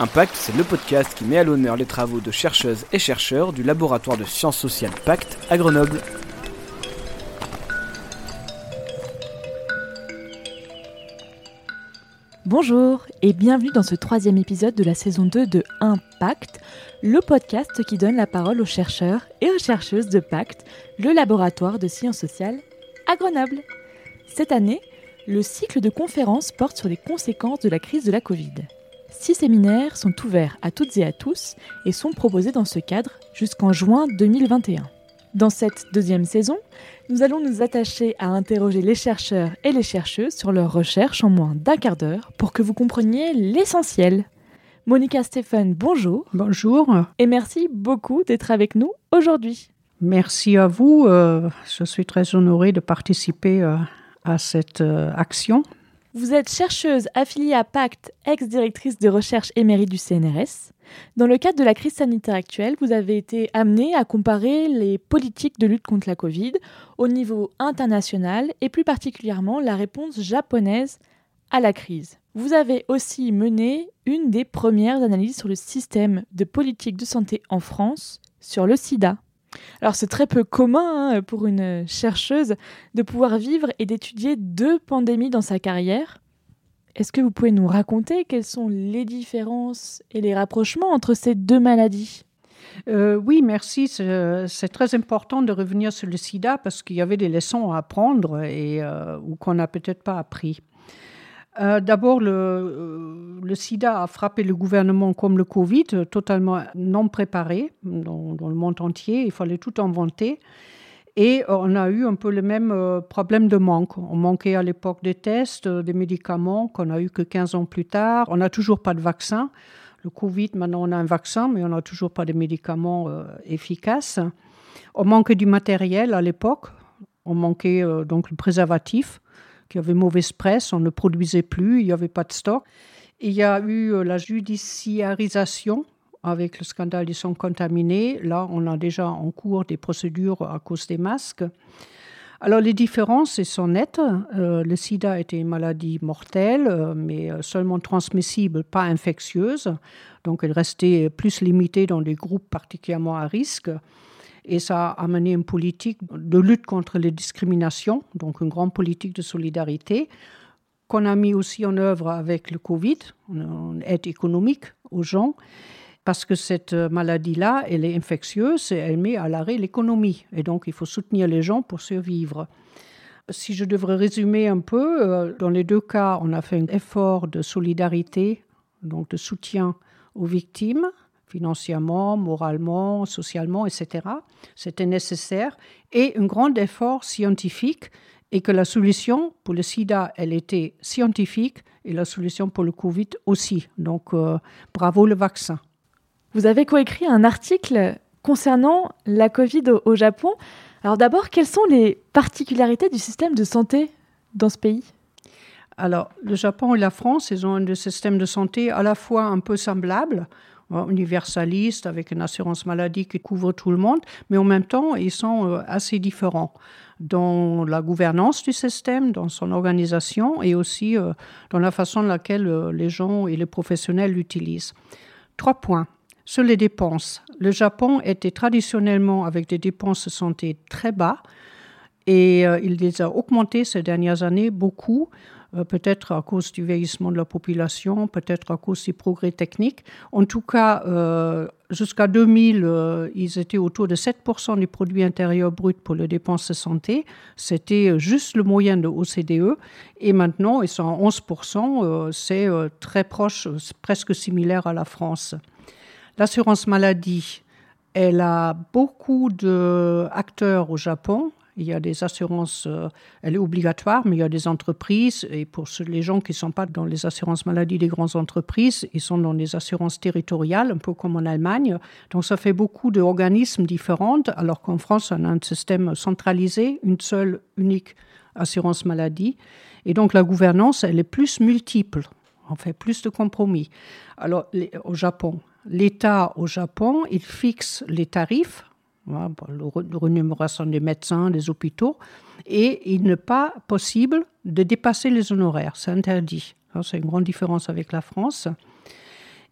Impact, c'est le podcast qui met à l'honneur les travaux de chercheuses et chercheurs du laboratoire de sciences sociales Pacte à Grenoble. Bonjour et bienvenue dans ce troisième épisode de la saison 2 de Impact, le podcast qui donne la parole aux chercheurs et aux chercheuses de Pacte, le laboratoire de sciences sociales à Grenoble. Cette année, le cycle de conférences porte sur les conséquences de la crise de la Covid. Six séminaires sont ouverts à toutes et à tous et sont proposés dans ce cadre jusqu'en juin 2021. Dans cette deuxième saison, nous allons nous attacher à interroger les chercheurs et les chercheuses sur leurs recherches en moins d'un quart d'heure pour que vous compreniez l'essentiel. Monica Stéphane, bonjour. Bonjour. Et merci beaucoup d'être avec nous aujourd'hui. Merci à vous. Euh, je suis très honorée de participer euh, à cette euh, action. Vous êtes chercheuse affiliée à Pacte, ex-directrice de recherche émérite du CNRS. Dans le cadre de la crise sanitaire actuelle, vous avez été amenée à comparer les politiques de lutte contre la Covid au niveau international et plus particulièrement la réponse japonaise à la crise. Vous avez aussi mené une des premières analyses sur le système de politique de santé en France sur le sida. Alors c'est très peu commun hein, pour une chercheuse de pouvoir vivre et d'étudier deux pandémies dans sa carrière. Est-ce que vous pouvez nous raconter quelles sont les différences et les rapprochements entre ces deux maladies? Euh, oui, merci. C'est très important de revenir sur le sida parce qu'il y avait des leçons à apprendre et euh, ou qu'on n'a peut-être pas appris. Euh, d'abord, euh, le, sida a frappé le gouvernement comme le Covid, totalement non préparé dans, le monde entier. Il fallait tout inventer. Et on a eu un peu le même euh, problème de manque. On manquait à l'époque des tests, des médicaments qu'on a eu que 15 ans plus tard. On n'a toujours pas de vaccin. Le Covid, maintenant on a un vaccin, mais on n'a toujours pas de médicaments efficaces. On manquait du matériel à l'époque. On manquait donc le préservatif qui avait mauvaise presse, on ne produisait plus, il n'y avait pas de stock. Il y a eu euh, la judiciarisation avec le scandale des sons contaminés. Là, on a déjà en cours des procédures à cause des masques. Alors les différences sont nettes. Euh, le sida était une maladie mortelle, euh, mais seulement transmissible, pas infectieuse. Donc elle restait plus limitée dans des groupes particulièrement à risque. Et ça a amené une politique de lutte contre les discriminations, donc une grande politique de solidarité, qu'on a mis aussi en œuvre avec le Covid, une aide économique aux gens, parce que cette maladie-là, elle est infectieuse et elle met à l'arrêt l'économie. Et donc, il faut soutenir les gens pour survivre. Si je devrais résumer un peu, euh, dans les deux cas, on a fait un effort de solidarité, donc de soutien aux victimes, financièrement, moralement, socialement, etc. C'était nécessaire et un grand effort scientifique et que la solution pour le sida, elle était scientifique et la solution pour le Covid aussi. Donc, euh, bravo le vaccin. Vous avez coécrit un article concernant la Covid au, au Japon. Alors d'abord, quelles sont les particularités du système de santé dans ce pays? Alors, le Japon et la France, ils ont un système de santé à la fois un peu semblable, universaliste avec une assurance maladie qui couvre tout le monde, mais en même temps, ils sont euh, assez différents dans la gouvernance du système, dans son organisation et aussi euh, dans la façon dans laquelle euh, les gens et les professionnels l'utilisent. Trois points. Sur les dépenses, le Japon était traditionnellement avec des dépenses de santé très bas et il les a augmentées ces dernières années beaucoup peut-être à cause du vieillissement de la population, peut-être à cause des progrès techniques. En tout cas, euh, jusqu'à 2000, euh, ils étaient autour de 7% du produit intérieur brut pour les dépenses de santé. C'était juste le moyen de OCDE. Et maintenant, ils sont à 11%. c'est très proche, presque similaire à la France. L'assurance maladie, elle a beaucoup d'acteurs au Japon. Il y a des assurances, euh, elle est obligatoire, mais il y a des entreprises, et pour les gens qui ne sont pas dans les assurances maladie des grandes entreprises, ils sont dans les assurances territoriales, un peu comme en Allemagne. Donc ça fait beaucoup d'organismes différents, alors qu'en France, on a un système centralisé, une seule, unique assurance maladie. Et donc la gouvernance, elle est plus multiple, on fait plus de compromis. Alors au Japon, l'État au Japon, il fixe les tarifs la renumération des médecins, des hôpitaux, et il n'est pas possible de dépasser les honoraires, c'est interdit. C'est une grande différence avec la France.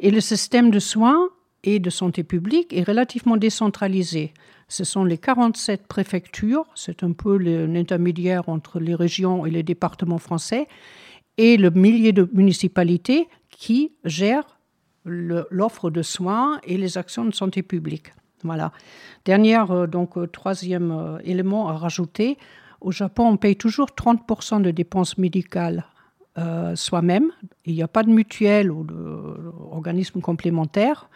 Et le système de soins et de santé publique est relativement décentralisé. Ce sont les 47 préfectures, c'est un peu l'intermédiaire entre les régions et les départements français, et le millier de municipalités qui gèrent l'offre de soins et les actions de santé publique. Voilà. Euh, donc euh, troisième euh, élément à rajouter, au Japon, on paye toujours 30% de dépenses médicales soi-même. Il n'y a pas de mutuelle ou d'organisme complémentaire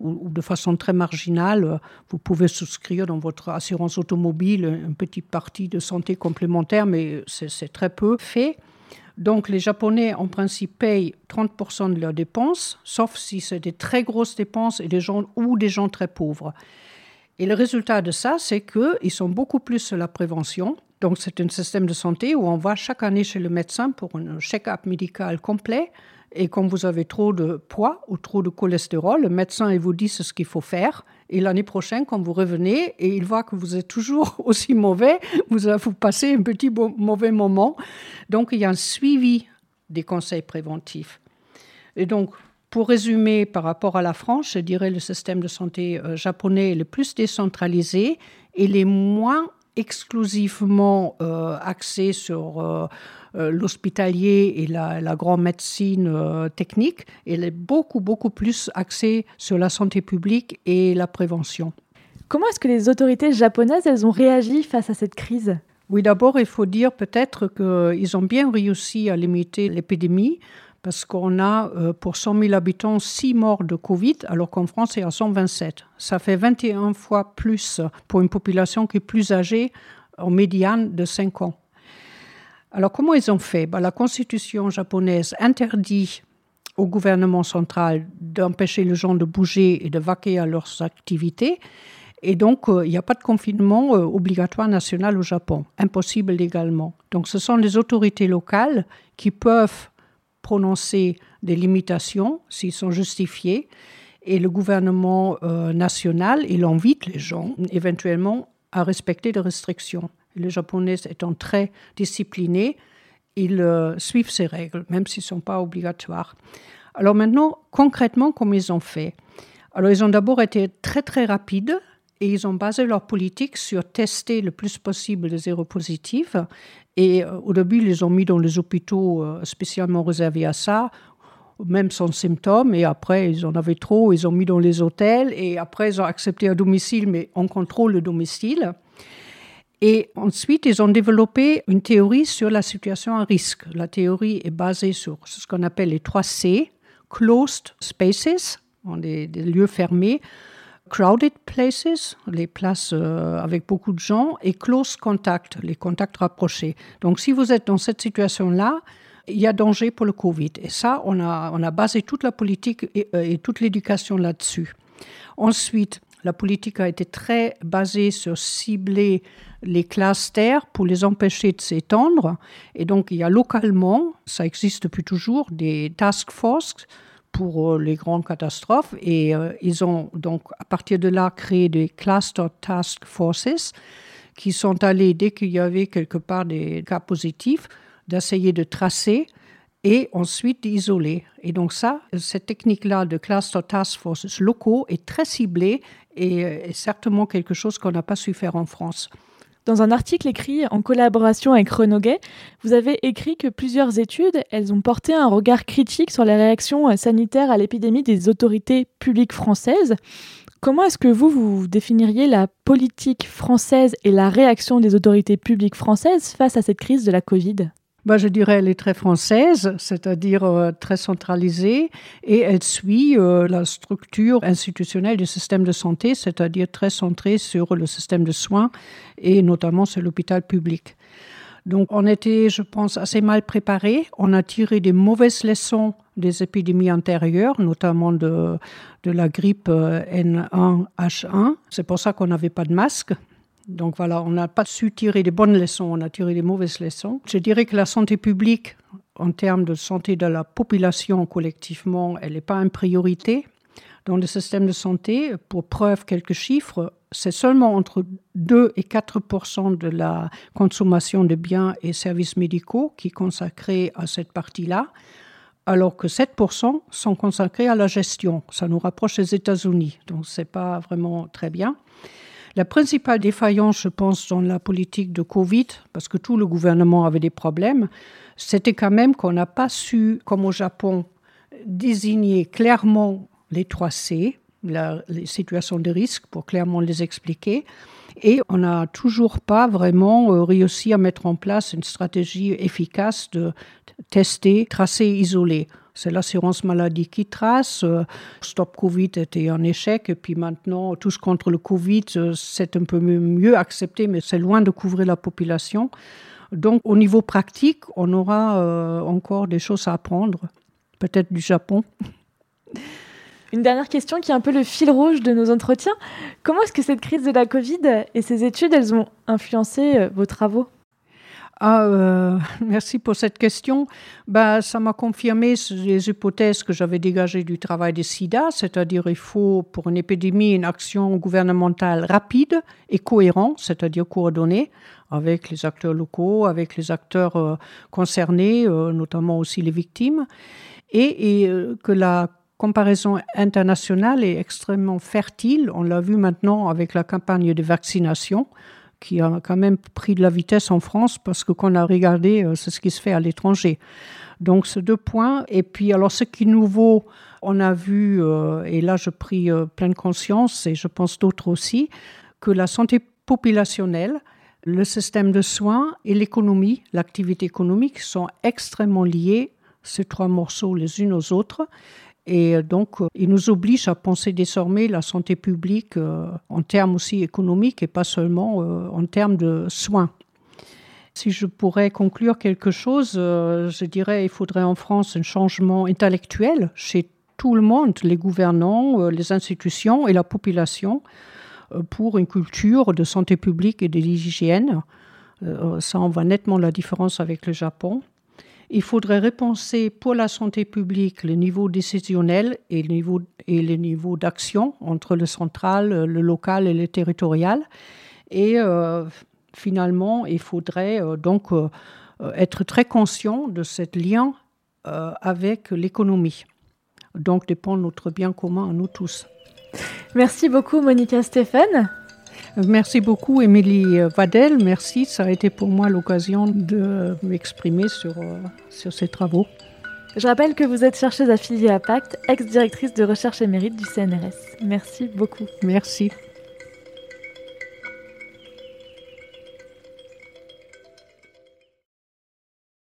ou, de façon très marginale, vous pouvez souscrire dans votre assurance automobile une petite partie de santé complémentaire, mais c'est très peu fait. Donc les Japonais, en principe, payent 30% de leurs dépenses, sauf si c'est des très grosses dépenses et des gens, ou des gens très pauvres. Et le résultat de ça, c'est qu'ils sont beaucoup plus sur la prévention. Donc c'est un système de santé où on va chaque année chez le médecin pour un check-up médical complet et quand vous avez trop de poids ou trop de cholestérol, le médecin il vous dit ce qu'il faut faire. Et l'année prochaine, quand vous revenez et il voit que vous êtes toujours aussi mauvais, vous, vous passez un petit mauvais moment. Donc, il y a un suivi des conseils préventifs. Et donc, pour résumer, par rapport à la France, je dirais le système de santé euh, japonais est le plus décentralisé et les moins exclusivement euh, axé sur euh, euh, l'hospitalier et la, grande médecine technique. Elle est beaucoup, beaucoup plus axée sur la santé publique et la prévention. Comment est-ce que les autorités japonaises elles ont réagi face à cette crise? Oui, d'abord, il faut dire peut-être qu'ils ont bien réussi à limiter l'épidémie parce qu'on a euh, pour 100 000 habitants 6 morts de Covid, alors qu'en France, c'est à 127. Ça fait 21 fois plus pour une population qui est plus âgée, en médiane de 5 ans. Alors comment ils ont fait? Ben, La constitution japonaise interdit au gouvernement central d'empêcher les gens de bouger et de vaquer à leurs activités. Et donc, euh, il n'y a pas de confinement euh, obligatoire national au Japon, impossible légalement. Donc, ce sont les autorités locales qui peuvent prononcer des limitations s'ils sont justifiés. Et le gouvernement euh, national, il invite les gens éventuellement à respecter des restrictions. Les Japonais étant très disciplinés, ils euh, suivent ces règles, même s'ils ne sont pas obligatoires. Alors maintenant, concrètement, comment ils ont fait? Alors ils ont d'abord été très très rapides et ils ont basé leur politique sur tester le plus possible les séropositifs et euh, au début, ils les ont mis dans les hôpitaux euh, spécialement réservés à ça, même sans symptômes. Et après, ils en avaient trop, ils ont mis dans les hôtels. Et après, ils ont accepté à domicile, mais on contrôle le domicile. Et ensuite, ils ont développé une théorie sur la situation à risque. La théorie est basée sur ce qu'on appelle les 3 C, Closed Spaces, des, lieux fermés, crowded places, les places euh, avec beaucoup de gens, et close contact, les contacts rapprochés. Donc si vous êtes dans cette situation-là, il y a danger pour le Covid. Et ça, on a, on a basé toute la politique et, euh, et toute l'éducation là-dessus. Ensuite, la politique a été très basée sur cibler les clusters pour les empêcher de s'étendre. Et donc, il y a localement, ça existe depuis toujours, des task forces pour euh, les grandes catastrophes. Et euh, ils ont donc, à partir de là, créé des cluster task forces qui sont allés, dès qu'il y avait quelque part des cas positifs, d'essayer de tracer et ensuite d'isoler. Et donc ça, cette technique-là de cluster task forces locaux est très ciblée et euh, certainement quelque chose qu'on n'a pas su faire en France. Dans un article écrit en collaboration avec Renoguet, vous avez écrit que plusieurs études, elles ont porté un regard critique sur les réactions sanitaires à l'épidémie des autorités publiques françaises. Comment est-ce que vous, vous définiriez la politique française et la réaction des autorités publiques françaises face à cette crise de la Covid? Bah, je dirais elle est très française, c'est-à-dire euh, très centralisée, et elle suit euh, la structure institutionnelle du système de santé, c'est-à-dire très centrée sur le système de soins et notamment sur l'hôpital public. Donc on était, je pense, assez mal préparés. On a tiré des mauvaises leçons des épidémies antérieures, notamment de, de la grippe euh, N1H1. C'est pour ça qu'on n'avait pas de masque. Donc voilà, on n'a pas su tirer des bonnes leçons, on a tiré des mauvaises leçons. Je dirais que la santé publique, en termes de santé de la population collectivement, elle n'est pas une priorité. Dans le système de santé, pour preuve quelques chiffres, c'est seulement entre 2 et 4% de la consommation de biens et services médicaux qui est consacrée à cette partie-là, alors que 7% sont consacrés à la gestion. Ça nous rapproche des États-Unis, donc ce n'est pas vraiment très bien. La principale défaillance, je pense, dans la politique de Covid, parce que tout le gouvernement avait des problèmes, c'était quand même qu'on n'a pas su, comme au Japon, désigner clairement les 3 C, les situations de risque, pour clairement les expliquer. Et on n'a toujours pas vraiment euh, réussi à mettre en place une stratégie efficace de tester, tracer, isoler. C'est l'assurance maladie qui trace. Euh, Stop Covid était un échec. Et puis maintenant, tous contre le Covid, euh, c'est un peu mieux accepté, mais c'est loin de couvrir la population. Donc, au niveau pratique, on aura encore des choses à apprendre, peut-être du Japon. Une dernière question qui est un peu le fil rouge de nos entretiens. Comment est-ce que cette crise de la Covid et ces études, elles ont influencé euh, vos travaux? Ah, euh, merci pour cette question. Bah, ça m'a confirmé les hypothèses que j'avais dégagées du travail des SIDA, c'est-à-dire il faut pour une épidémie une action gouvernementale rapide et cohérente, c'est-à-dire coordonnée avec les acteurs locaux, avec les acteurs euh, concernés, notamment aussi les victimes, et que la comparaison internationale est extrêmement fertile. On l'a vu maintenant avec la campagne de vaccination qui a quand même pris de la vitesse en France parce que quand on a regardé, euh, c'est ce qui se fait à l'étranger. Donc, ces deux points. Et puis, alors, ce qui est nouveau, on a vu, euh, et là, je pris euh, pleine conscience, et je pense d'autres aussi, que la santé populationnelle, le système de soins et l'économie, l'activité économique sont extrêmement liés, ces trois morceaux les unes aux autres. Et donc, euh, il nous oblige à penser désormais la santé publique euh, en termes aussi économiques et pas seulement euh, en termes de soins. Si je pourrais conclure quelque chose, je dirais qu'il faudrait en France un changement intellectuel chez tout le monde, les gouvernants, les institutions et la population, pour une culture de santé publique et de l'hygiène. Ça, on voit nettement la différence avec le Japon. Il faudrait repenser pour la santé publique le niveau décisionnel et le niveau, d'action entre le central, le local et le territorial. Et euh, finalement, il faudrait euh, donc euh, être très conscient de ce lien avec l'économie. Donc dépend notre bien commun à nous tous. Merci beaucoup Monica Stéphane. Merci beaucoup, Émilie Vadel. Merci. Ça a été pour moi l'occasion de m'exprimer sur, euh, sur ces travaux. Je rappelle que vous êtes chercheuse affiliée à Pacte, ex-directrice de recherche émérite du CNRS. Merci beaucoup. Merci.